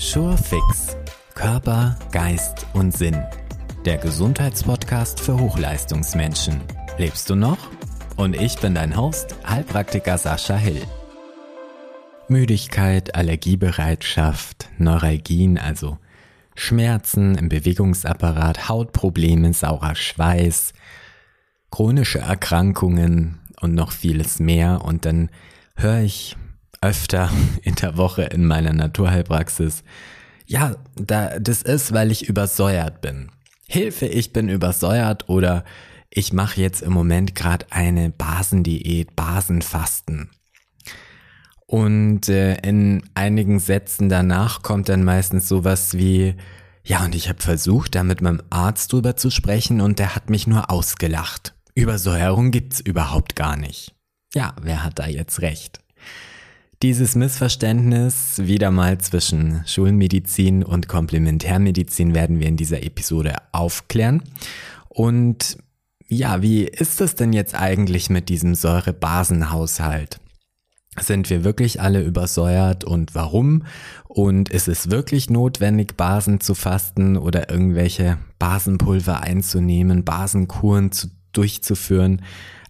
Surefix. Körper, Geist und Sinn. Der Gesundheitspodcast für Hochleistungsmenschen. Lebst du noch? Und ich bin dein Host, Heilpraktiker Sascha Hill. Müdigkeit, Allergiebereitschaft, Neuralgien, also Schmerzen im Bewegungsapparat, Hautprobleme, saurer Schweiß, chronische Erkrankungen und noch vieles mehr. Und dann höre ich öfter in der Woche in meiner Naturheilpraxis. Ja, da, das ist, weil ich übersäuert bin. Hilfe, ich bin übersäuert oder ich mache jetzt im Moment gerade eine Basendiät, Basenfasten. Und äh, in einigen Sätzen danach kommt dann meistens sowas wie, ja, und ich habe versucht, da mit meinem Arzt drüber zu sprechen und der hat mich nur ausgelacht. Übersäuerung gibt's überhaupt gar nicht. Ja, wer hat da jetzt recht? Dieses Missverständnis wieder mal zwischen Schulmedizin und Komplementärmedizin werden wir in dieser Episode aufklären. Und ja, wie ist es denn jetzt eigentlich mit diesem Säurebasenhaushalt? Sind wir wirklich alle übersäuert und warum? Und ist es wirklich notwendig, Basen zu fasten oder irgendwelche Basenpulver einzunehmen, Basenkuren zu, durchzuführen?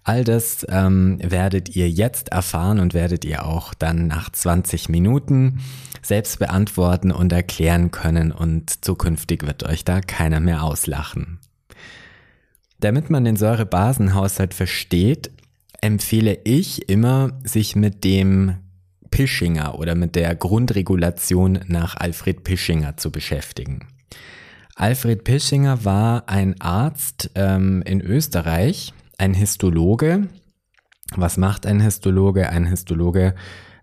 All das ähm, werdet ihr jetzt erfahren und werdet ihr auch dann nach 20 Minuten selbst beantworten und erklären können und zukünftig wird euch da keiner mehr auslachen. Damit man den Säurebasenhaushalt versteht, empfehle ich immer, sich mit dem Pischinger oder mit der Grundregulation nach Alfred Pischinger zu beschäftigen. Alfred Pischinger war ein Arzt ähm, in Österreich, ein Histologe. Was macht ein Histologe? Ein Histologe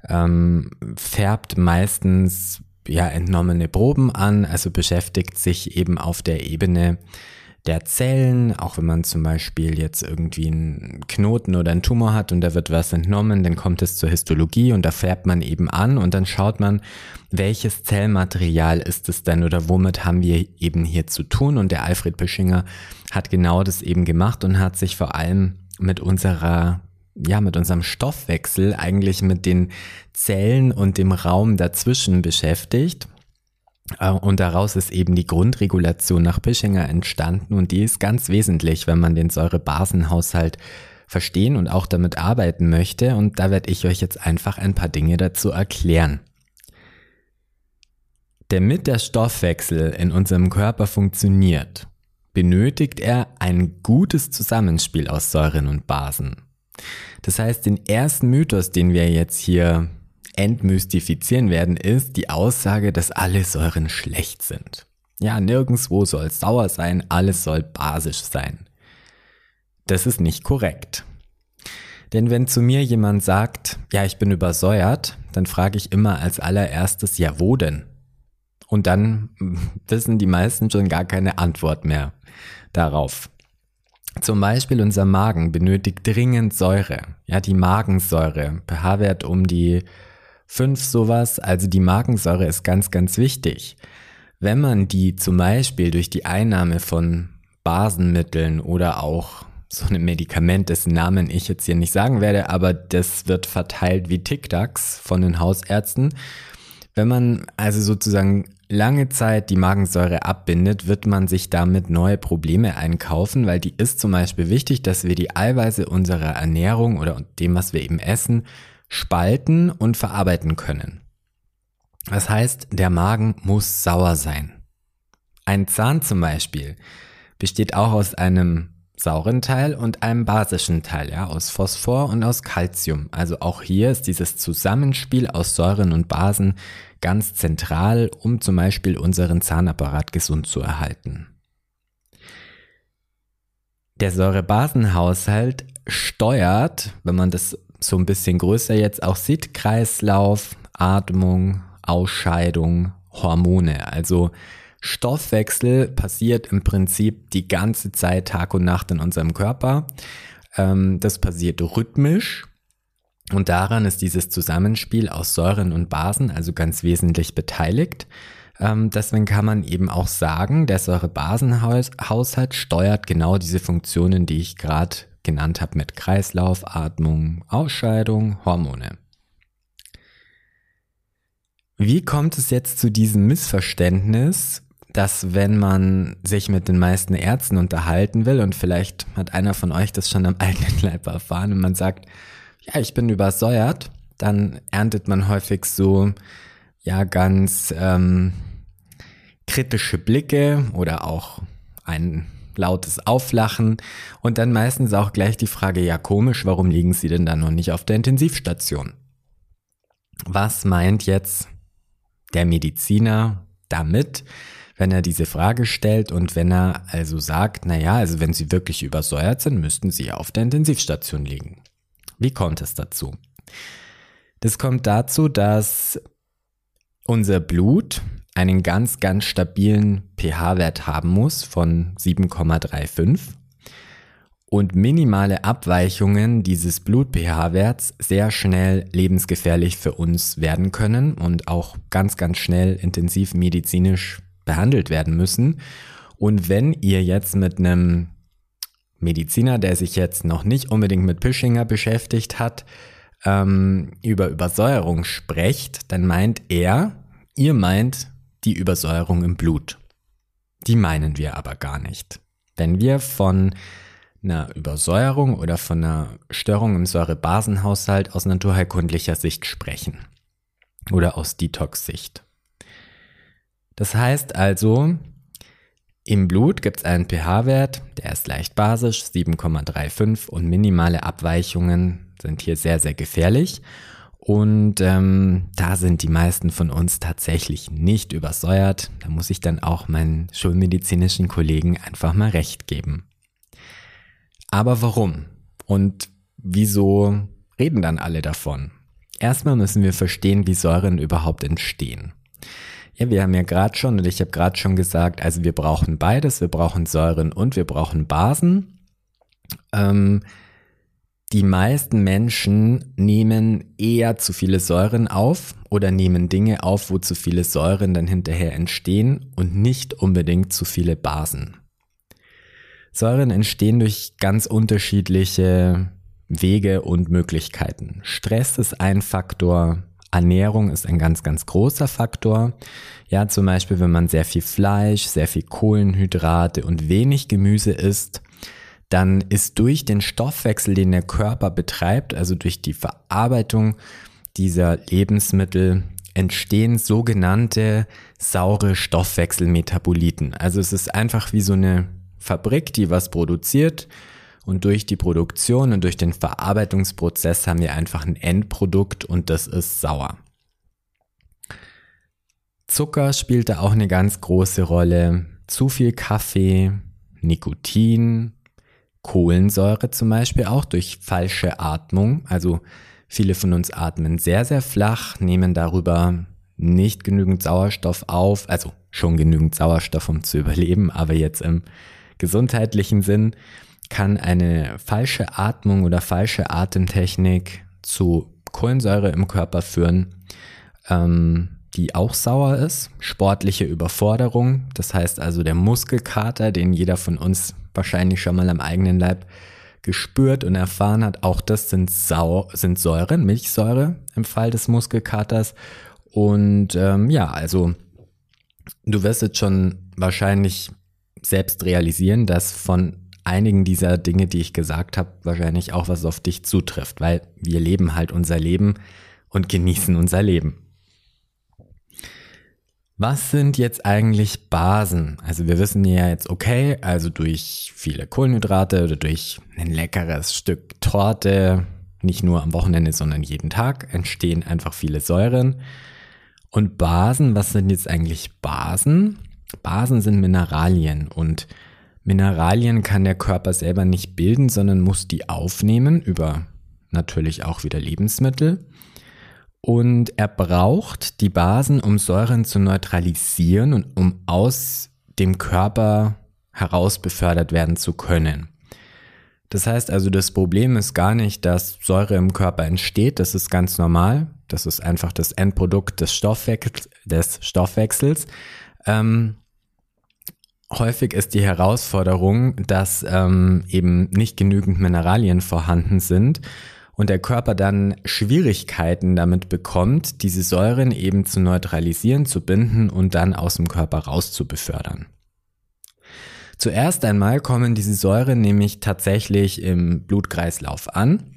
ähm, färbt meistens ja entnommene Proben an, also beschäftigt sich eben auf der Ebene der Zellen, auch wenn man zum Beispiel jetzt irgendwie einen Knoten oder einen Tumor hat und da wird was entnommen, dann kommt es zur Histologie und da färbt man eben an und dann schaut man, welches Zellmaterial ist es denn oder womit haben wir eben hier zu tun. Und der Alfred Pischinger hat genau das eben gemacht und hat sich vor allem mit unserer ja, mit unserem Stoffwechsel eigentlich mit den Zellen und dem Raum dazwischen beschäftigt und daraus ist eben die Grundregulation nach Pischinger entstanden und die ist ganz wesentlich, wenn man den Säurebasenhaushalt verstehen und auch damit arbeiten möchte. Und da werde ich euch jetzt einfach ein paar Dinge dazu erklären. Damit der Stoffwechsel in unserem Körper funktioniert, benötigt er ein gutes Zusammenspiel aus Säuren und Basen. Das heißt, den ersten Mythos, den wir jetzt hier entmystifizieren werden, ist die Aussage, dass alle Säuren schlecht sind. Ja, nirgendwo soll sauer sein, alles soll basisch sein. Das ist nicht korrekt. Denn wenn zu mir jemand sagt, ja, ich bin übersäuert, dann frage ich immer als allererstes, ja, wo denn? Und dann wissen die meisten schon gar keine Antwort mehr darauf. Zum Beispiel unser Magen benötigt dringend Säure. Ja, die Magensäure, pH-Wert um die 5 sowas, also die Magensäure ist ganz, ganz wichtig. Wenn man die zum Beispiel durch die Einnahme von Basenmitteln oder auch so einem Medikament, dessen Namen ich jetzt hier nicht sagen werde, aber das wird verteilt wie Tic-Tacs von den Hausärzten. Wenn man also sozusagen lange Zeit die Magensäure abbindet, wird man sich damit neue Probleme einkaufen, weil die ist zum Beispiel wichtig, dass wir die Eiweiße unserer Ernährung oder dem, was wir eben essen, spalten und verarbeiten können. Das heißt, der Magen muss sauer sein. Ein Zahn zum Beispiel besteht auch aus einem sauren Teil und einem basischen Teil, ja, aus Phosphor und aus Calcium. Also auch hier ist dieses Zusammenspiel aus Säuren und Basen ganz zentral, um zum Beispiel unseren Zahnapparat gesund zu erhalten. Der Säurebasenhaushalt steuert, wenn man das so ein bisschen größer jetzt auch sieht, Kreislauf, Atmung, Ausscheidung, Hormone. Also Stoffwechsel passiert im Prinzip die ganze Zeit Tag und Nacht in unserem Körper. Ähm, das passiert rhythmisch. Und daran ist dieses Zusammenspiel aus Säuren und Basen also ganz wesentlich beteiligt. Ähm, deswegen kann man eben auch sagen, der Säurebasenhaushalt steuert genau diese Funktionen, die ich gerade genannt habe mit Kreislauf, Atmung, Ausscheidung, Hormone. Wie kommt es jetzt zu diesem Missverständnis, dass wenn man sich mit den meisten Ärzten unterhalten will und vielleicht hat einer von euch das schon am eigenen Leib erfahren und man sagt, ja, ich bin übersäuert, dann erntet man häufig so, ja, ganz ähm, kritische Blicke oder auch ein lautes Auflachen und dann meistens auch gleich die Frage, ja komisch, warum liegen Sie denn dann noch nicht auf der Intensivstation? Was meint jetzt der Mediziner damit? wenn er diese Frage stellt und wenn er also sagt, na ja, also wenn Sie wirklich übersäuert sind, müssten Sie auf der Intensivstation liegen. Wie kommt es dazu? Das kommt dazu, dass unser Blut einen ganz, ganz stabilen pH-Wert haben muss von 7,35 und minimale Abweichungen dieses Blut-pH-Werts sehr schnell lebensgefährlich für uns werden können und auch ganz, ganz schnell intensiv medizinisch behandelt werden müssen. Und wenn ihr jetzt mit einem Mediziner, der sich jetzt noch nicht unbedingt mit Pischinger beschäftigt hat, ähm, über Übersäuerung sprecht, dann meint er, ihr meint die Übersäuerung im Blut. Die meinen wir aber gar nicht. Wenn wir von einer Übersäuerung oder von einer Störung im Säurebasenhaushalt aus naturheilkundlicher Sicht sprechen oder aus Detox-Sicht. Das heißt also, im Blut gibt es einen pH-Wert, der ist leicht basisch, 7,35 und minimale Abweichungen sind hier sehr, sehr gefährlich. Und ähm, da sind die meisten von uns tatsächlich nicht übersäuert. Da muss ich dann auch meinen schulmedizinischen Kollegen einfach mal recht geben. Aber warum? Und wieso reden dann alle davon? Erstmal müssen wir verstehen, wie Säuren überhaupt entstehen. Ja, wir haben ja gerade schon, und ich habe gerade schon gesagt, also wir brauchen beides, wir brauchen Säuren und wir brauchen Basen. Ähm, die meisten Menschen nehmen eher zu viele Säuren auf oder nehmen Dinge auf, wo zu viele Säuren dann hinterher entstehen und nicht unbedingt zu viele Basen. Säuren entstehen durch ganz unterschiedliche Wege und Möglichkeiten. Stress ist ein Faktor, Ernährung ist ein ganz, ganz großer Faktor. Ja, zum Beispiel, wenn man sehr viel Fleisch, sehr viel Kohlenhydrate und wenig Gemüse isst, dann ist durch den Stoffwechsel, den der Körper betreibt, also durch die Verarbeitung dieser Lebensmittel, entstehen sogenannte saure Stoffwechselmetaboliten. Also es ist einfach wie so eine Fabrik, die was produziert und durch die Produktion und durch den Verarbeitungsprozess haben wir einfach ein Endprodukt und das ist sauer. Zucker spielt da auch eine ganz große Rolle. Zu viel Kaffee, Nikotin, Kohlensäure zum Beispiel auch durch falsche Atmung. Also viele von uns atmen sehr, sehr flach, nehmen darüber nicht genügend Sauerstoff auf, also schon genügend Sauerstoff, um zu überleben, aber jetzt im gesundheitlichen Sinn kann eine falsche Atmung oder falsche Atemtechnik zu Kohlensäure im Körper führen, ähm, die auch sauer ist. Sportliche Überforderung, das heißt also der Muskelkater, den jeder von uns wahrscheinlich schon mal am eigenen Leib gespürt und erfahren hat, auch das sind, Sau sind Säuren, Milchsäure im Fall des Muskelkaters. Und ähm, ja, also du wirst jetzt schon wahrscheinlich selbst realisieren, dass von einigen dieser Dinge, die ich gesagt habe, wahrscheinlich auch was auf dich zutrifft, weil wir leben halt unser Leben und genießen unser Leben. Was sind jetzt eigentlich Basen? Also wir wissen ja jetzt, okay, also durch viele Kohlenhydrate oder durch ein leckeres Stück Torte, nicht nur am Wochenende, sondern jeden Tag, entstehen einfach viele Säuren. Und Basen, was sind jetzt eigentlich Basen? Basen sind Mineralien und Mineralien kann der Körper selber nicht bilden, sondern muss die aufnehmen über natürlich auch wieder Lebensmittel. Und er braucht die Basen, um Säuren zu neutralisieren und um aus dem Körper heraus befördert werden zu können. Das heißt also, das Problem ist gar nicht, dass Säure im Körper entsteht, das ist ganz normal, das ist einfach das Endprodukt des, Stoffwechsels. Des Stoffwechsels. Ähm, Häufig ist die Herausforderung, dass ähm, eben nicht genügend Mineralien vorhanden sind und der Körper dann Schwierigkeiten damit bekommt, diese Säuren eben zu neutralisieren, zu binden und dann aus dem Körper rauszubefördern. Zuerst einmal kommen diese Säuren nämlich tatsächlich im Blutkreislauf an.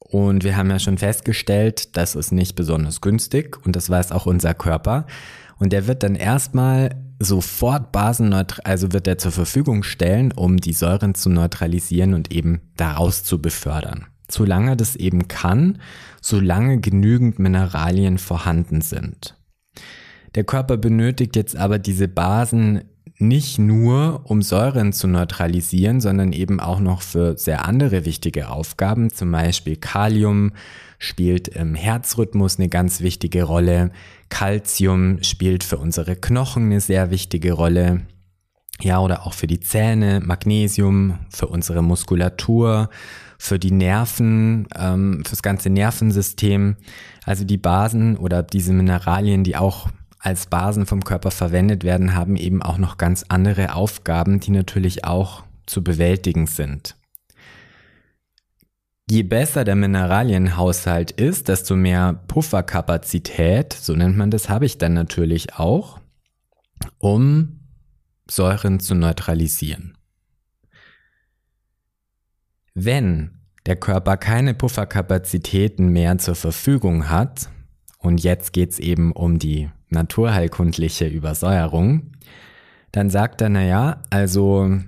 Und wir haben ja schon festgestellt, das ist nicht besonders günstig und das weiß auch unser Körper. Und der wird dann erstmal sofort basenneutral, also wird er zur Verfügung stellen, um die Säuren zu neutralisieren und eben daraus zu befördern. Solange das eben kann, solange genügend Mineralien vorhanden sind. Der Körper benötigt jetzt aber diese Basen nicht nur, um Säuren zu neutralisieren, sondern eben auch noch für sehr andere wichtige Aufgaben. Zum Beispiel Kalium spielt im Herzrhythmus eine ganz wichtige Rolle. Calcium spielt für unsere Knochen eine sehr wichtige Rolle. Ja, oder auch für die Zähne, Magnesium, für unsere Muskulatur, für die Nerven, ähm, fürs ganze Nervensystem. Also die Basen oder diese Mineralien, die auch als Basen vom Körper verwendet werden, haben eben auch noch ganz andere Aufgaben, die natürlich auch zu bewältigen sind. Je besser der Mineralienhaushalt ist, desto mehr Pufferkapazität, so nennt man das, habe ich dann natürlich auch, um Säuren zu neutralisieren. Wenn der Körper keine Pufferkapazitäten mehr zur Verfügung hat, und jetzt geht's eben um die naturheilkundliche Übersäuerung, dann sagt er, naja, also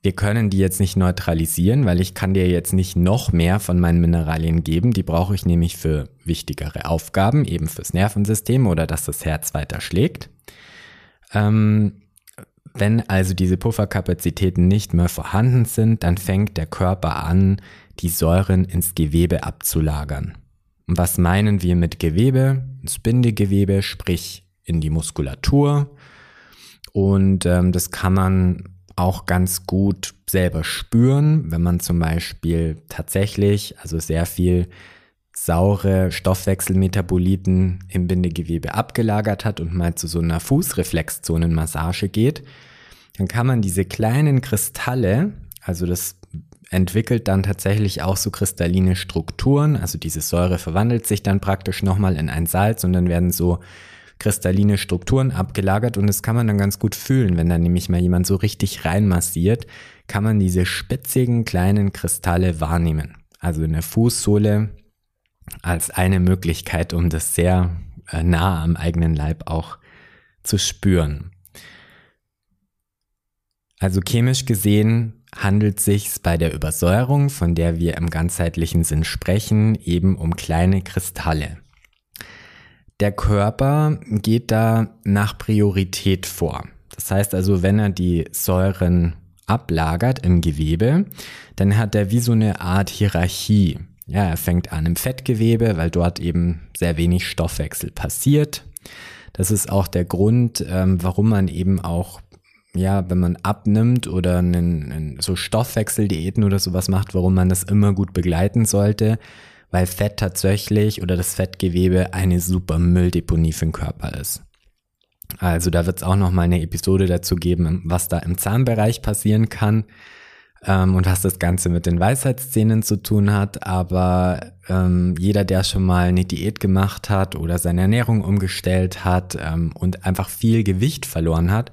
wir können die jetzt nicht neutralisieren, weil ich kann dir jetzt nicht noch mehr von meinen Mineralien geben. Die brauche ich nämlich für wichtigere Aufgaben, eben fürs Nervensystem oder dass das Herz weiter schlägt. Ähm, wenn also diese Pufferkapazitäten nicht mehr vorhanden sind, dann fängt der Körper an, die Säuren ins Gewebe abzulagern. Und was meinen wir mit Gewebe? Ins Bindegewebe, sprich in die Muskulatur. Und ähm, das kann man auch ganz gut selber spüren, wenn man zum Beispiel tatsächlich, also sehr viel saure Stoffwechselmetaboliten im Bindegewebe abgelagert hat und mal zu so einer Fußreflexzonenmassage geht, dann kann man diese kleinen Kristalle, also das entwickelt dann tatsächlich auch so kristalline Strukturen, also diese Säure verwandelt sich dann praktisch nochmal in ein Salz und dann werden so kristalline Strukturen abgelagert und das kann man dann ganz gut fühlen, wenn da nämlich mal jemand so richtig reinmassiert, kann man diese spitzigen kleinen Kristalle wahrnehmen. Also in der Fußsohle als eine Möglichkeit, um das sehr äh, nah am eigenen Leib auch zu spüren. Also chemisch gesehen handelt sich bei der Übersäuerung, von der wir im ganzheitlichen Sinn sprechen, eben um kleine Kristalle. Der Körper geht da nach Priorität vor. Das heißt also, wenn er die Säuren ablagert im Gewebe, dann hat er wie so eine Art Hierarchie. Ja, er fängt an im Fettgewebe, weil dort eben sehr wenig Stoffwechsel passiert. Das ist auch der Grund, ähm, warum man eben auch, ja, wenn man abnimmt oder einen, einen, so Stoffwechseldiäten oder sowas macht, warum man das immer gut begleiten sollte, weil Fett tatsächlich oder das Fettgewebe eine super Mülldeponie für den Körper ist. Also da wird es auch noch mal eine Episode dazu geben, was da im Zahnbereich passieren kann ähm, und was das Ganze mit den Weisheitszähnen zu tun hat. Aber ähm, jeder, der schon mal eine Diät gemacht hat oder seine Ernährung umgestellt hat ähm, und einfach viel Gewicht verloren hat,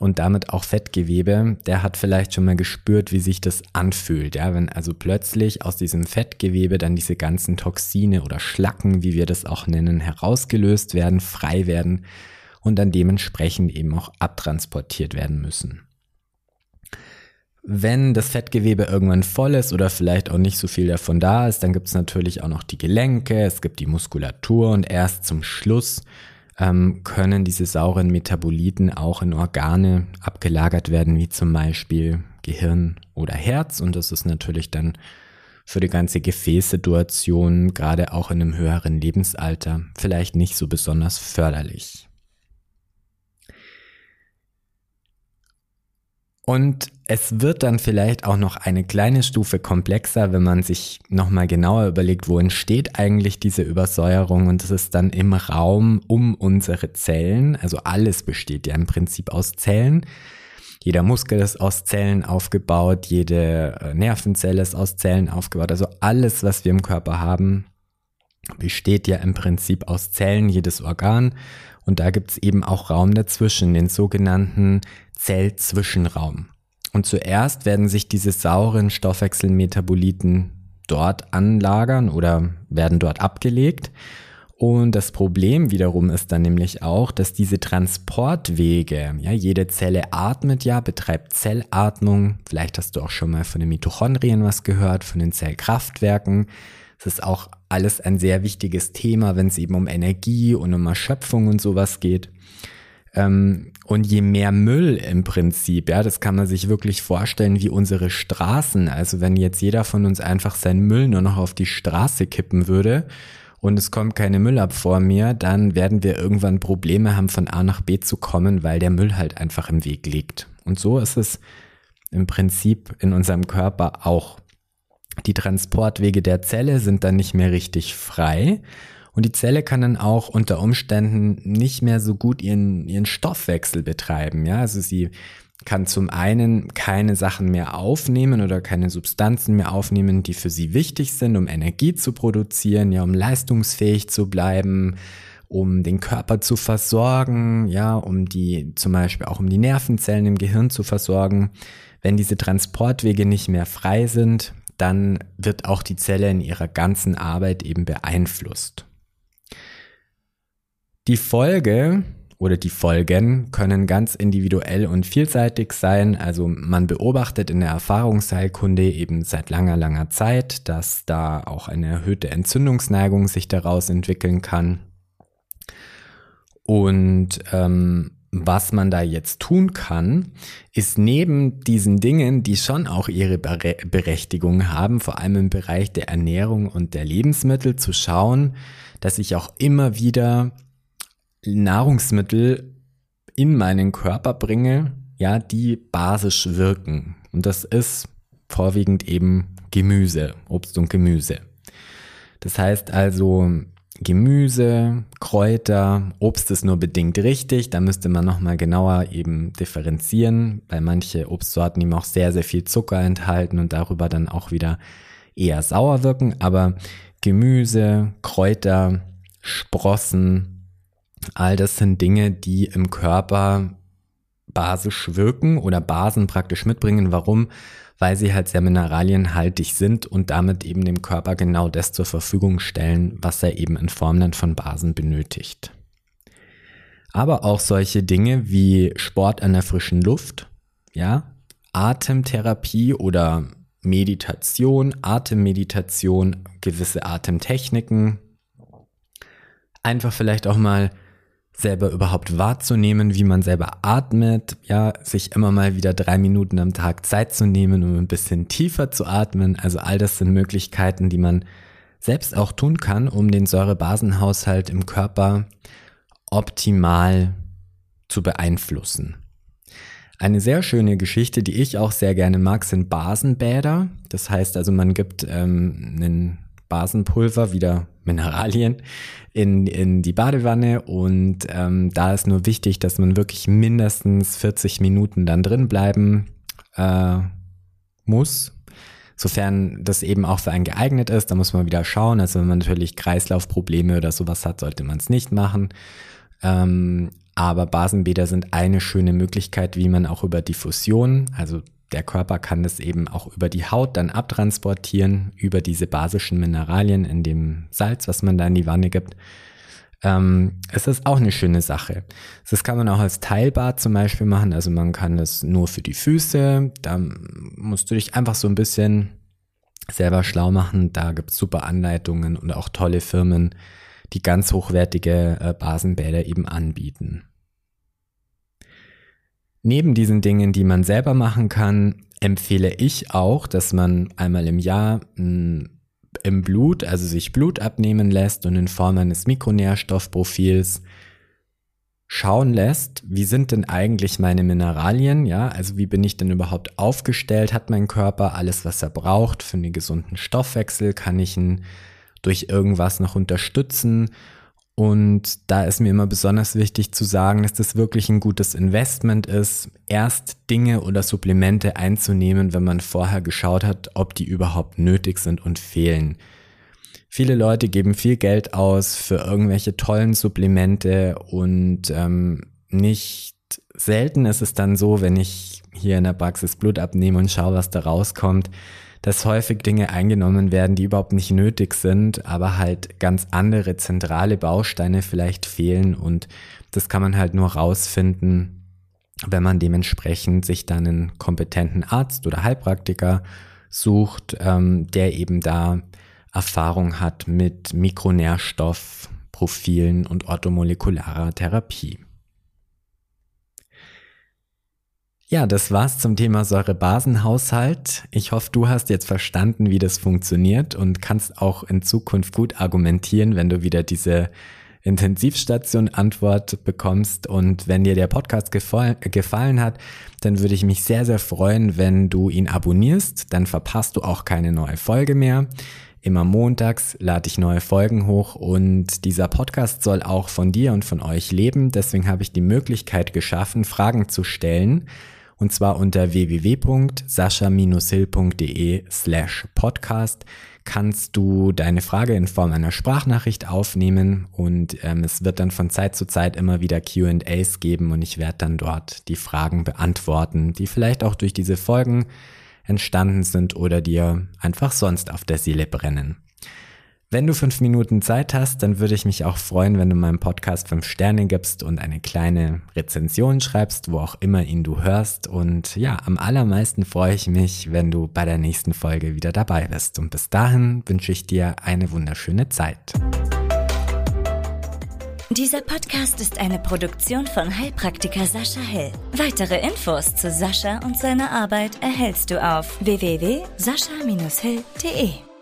und damit auch Fettgewebe, der hat vielleicht schon mal gespürt, wie sich das anfühlt. Ja, wenn also plötzlich aus diesem Fettgewebe dann diese ganzen Toxine oder Schlacken, wie wir das auch nennen, herausgelöst werden, frei werden und dann dementsprechend eben auch abtransportiert werden müssen. Wenn das Fettgewebe irgendwann voll ist oder vielleicht auch nicht so viel davon da ist, dann gibt es natürlich auch noch die Gelenke, es gibt die Muskulatur und erst zum Schluss ähm, können diese sauren Metaboliten auch in Organe abgelagert werden, wie zum Beispiel Gehirn oder Herz. Und das ist natürlich dann für die ganze Gefäßsituation, gerade auch in einem höheren Lebensalter, vielleicht nicht so besonders förderlich. Und es wird dann vielleicht auch noch eine kleine Stufe komplexer, wenn man sich nochmal genauer überlegt, wo entsteht eigentlich diese Übersäuerung und es ist dann im Raum um unsere Zellen, also alles besteht ja im Prinzip aus Zellen. Jeder Muskel ist aus Zellen aufgebaut, jede äh, Nervenzelle ist aus Zellen aufgebaut. Also alles, was wir im Körper haben, besteht ja im Prinzip aus Zellen, jedes Organ. Und da gibt's eben auch Raum dazwischen, den sogenannten Zellzwischenraum. Und zuerst werden sich diese sauren Stoffwechselmetaboliten dort anlagern oder werden dort abgelegt. Und das Problem wiederum ist dann nämlich auch, dass diese Transportwege, ja, jede Zelle atmet ja, betreibt Zellatmung. Vielleicht hast du auch schon mal von den Mitochondrien was gehört, von den Zellkraftwerken. Das ist auch alles ein sehr wichtiges Thema, wenn es eben um Energie und um Erschöpfung und sowas geht. Ähm, und je mehr Müll im Prinzip, ja, das kann man sich wirklich vorstellen wie unsere Straßen. Also wenn jetzt jeder von uns einfach seinen Müll nur noch auf die Straße kippen würde, und es kommt keine Müllabfuhr mehr, dann werden wir irgendwann Probleme haben, von A nach B zu kommen, weil der Müll halt einfach im Weg liegt. Und so ist es im Prinzip in unserem Körper auch. Die Transportwege der Zelle sind dann nicht mehr richtig frei und die Zelle kann dann auch unter Umständen nicht mehr so gut ihren, ihren Stoffwechsel betreiben. Ja, also sie kann zum einen keine Sachen mehr aufnehmen oder keine Substanzen mehr aufnehmen, die für sie wichtig sind, um Energie zu produzieren, ja, um leistungsfähig zu bleiben, um den Körper zu versorgen, ja, um die, zum Beispiel auch um die Nervenzellen im Gehirn zu versorgen. Wenn diese Transportwege nicht mehr frei sind, dann wird auch die Zelle in ihrer ganzen Arbeit eben beeinflusst. Die Folge oder die Folgen können ganz individuell und vielseitig sein. Also man beobachtet in der Erfahrungsheilkunde eben seit langer, langer Zeit, dass da auch eine erhöhte Entzündungsneigung sich daraus entwickeln kann. Und ähm, was man da jetzt tun kann, ist neben diesen Dingen, die schon auch ihre Berechtigung haben, vor allem im Bereich der Ernährung und der Lebensmittel, zu schauen, dass ich auch immer wieder Nahrungsmittel in meinen Körper bringe, ja, die basisch wirken. Und das ist vorwiegend eben Gemüse, Obst und Gemüse. Das heißt also Gemüse, Kräuter, Obst ist nur bedingt richtig, da müsste man nochmal genauer eben differenzieren, weil manche Obstsorten eben auch sehr, sehr viel Zucker enthalten und darüber dann auch wieder eher sauer wirken, aber Gemüse, Kräuter, Sprossen, All das sind Dinge, die im Körper basisch wirken oder Basen praktisch mitbringen. Warum? Weil sie halt sehr mineralienhaltig sind und damit eben dem Körper genau das zur Verfügung stellen, was er eben in Form dann von Basen benötigt. Aber auch solche Dinge wie Sport an der frischen Luft, ja, Atemtherapie oder Meditation, Atemmeditation, gewisse Atemtechniken, einfach vielleicht auch mal selber überhaupt wahrzunehmen, wie man selber atmet, ja, sich immer mal wieder drei Minuten am Tag Zeit zu nehmen, um ein bisschen tiefer zu atmen. Also all das sind Möglichkeiten, die man selbst auch tun kann, um den Säurebasenhaushalt im Körper optimal zu beeinflussen. Eine sehr schöne Geschichte, die ich auch sehr gerne mag, sind Basenbäder. Das heißt also, man gibt ähm, einen Basenpulver, wieder Mineralien, in, in die Badewanne und ähm, da ist nur wichtig, dass man wirklich mindestens 40 Minuten dann drin bleiben äh, muss. Sofern das eben auch für einen geeignet ist, da muss man wieder schauen. Also wenn man natürlich Kreislaufprobleme oder sowas hat, sollte man es nicht machen. Ähm, aber Basenbäder sind eine schöne Möglichkeit, wie man auch über Diffusion, also der Körper kann das eben auch über die Haut dann abtransportieren, über diese basischen Mineralien in dem Salz, was man da in die Wanne gibt. Ähm, es ist auch eine schöne Sache. Das kann man auch als Teilbad zum Beispiel machen. Also man kann das nur für die Füße. Da musst du dich einfach so ein bisschen selber schlau machen. Da gibt es super Anleitungen und auch tolle Firmen, die ganz hochwertige äh, Basenbäder eben anbieten. Neben diesen Dingen, die man selber machen kann, empfehle ich auch, dass man einmal im Jahr hm, im Blut, also sich Blut abnehmen lässt und in Form eines Mikronährstoffprofils schauen lässt, wie sind denn eigentlich meine Mineralien, ja, also wie bin ich denn überhaupt aufgestellt, hat mein Körper alles, was er braucht für einen gesunden Stoffwechsel, kann ich ihn durch irgendwas noch unterstützen Und da ist mir immer besonders wichtig zu sagen, dass das wirklich ein gutes Investment ist, erst Dinge oder Supplemente einzunehmen, wenn man vorher geschaut hat, ob die überhaupt nötig sind und fehlen. Viele Leute geben viel Geld aus für irgendwelche tollen Supplemente und ähm, nicht selten ist es dann so, wenn ich hier in der Praxis Blut abnehme und schaue, was da rauskommt, dass häufig Dinge eingenommen werden, die überhaupt nicht nötig sind, aber halt ganz andere zentrale Bausteine vielleicht fehlen und das kann man halt nur rausfinden, wenn man dementsprechend sich dann einen kompetenten Arzt oder Heilpraktiker sucht, ähm, der eben da Erfahrung hat mit Mikronährstoffprofilen und orthomolekularer Therapie. Ja, das war's zum Thema Säurebasenhaushalt. Ich hoffe, du hast jetzt verstanden, wie das funktioniert und kannst auch in Zukunft gut argumentieren, wenn du wieder diese Intensivstation-Antwort bekommst. Und wenn dir der Podcast gefallen hat, dann würde ich mich sehr, sehr freuen, wenn du ihn abonnierst. Dann verpasst du auch keine neue Folge mehr. Immer montags lade ich neue Folgen hoch und dieser Podcast soll auch von dir und von euch leben. Deswegen habe ich die Möglichkeit geschaffen, Fragen zu stellen und zwar unter www.sascha-hill.de slash podcast kannst du deine Frage in Form einer Sprachnachricht aufnehmen und ähm, es wird dann von Zeit zu Zeit immer wieder QAs geben und ich werde dann dort die Fragen beantworten, die vielleicht auch durch diese Folgen entstanden sind oder dir einfach sonst auf der Seele brennen. Wenn du fünf Minuten Zeit hast, dann würde ich mich auch freuen, wenn du meinem Podcast fünf Sterne gibst und eine kleine Rezension schreibst, wo auch immer ihn du hörst. Und ja, am allermeisten freue ich mich, wenn du bei der nächsten Folge wieder dabei bist. Und bis dahin wünsche ich dir eine wunderschöne Zeit. Dieser Podcast ist eine Produktion von Heilpraktiker Sascha Hell. Weitere Infos zu Sascha und seiner Arbeit erhältst du auf www.sascha-hill.de.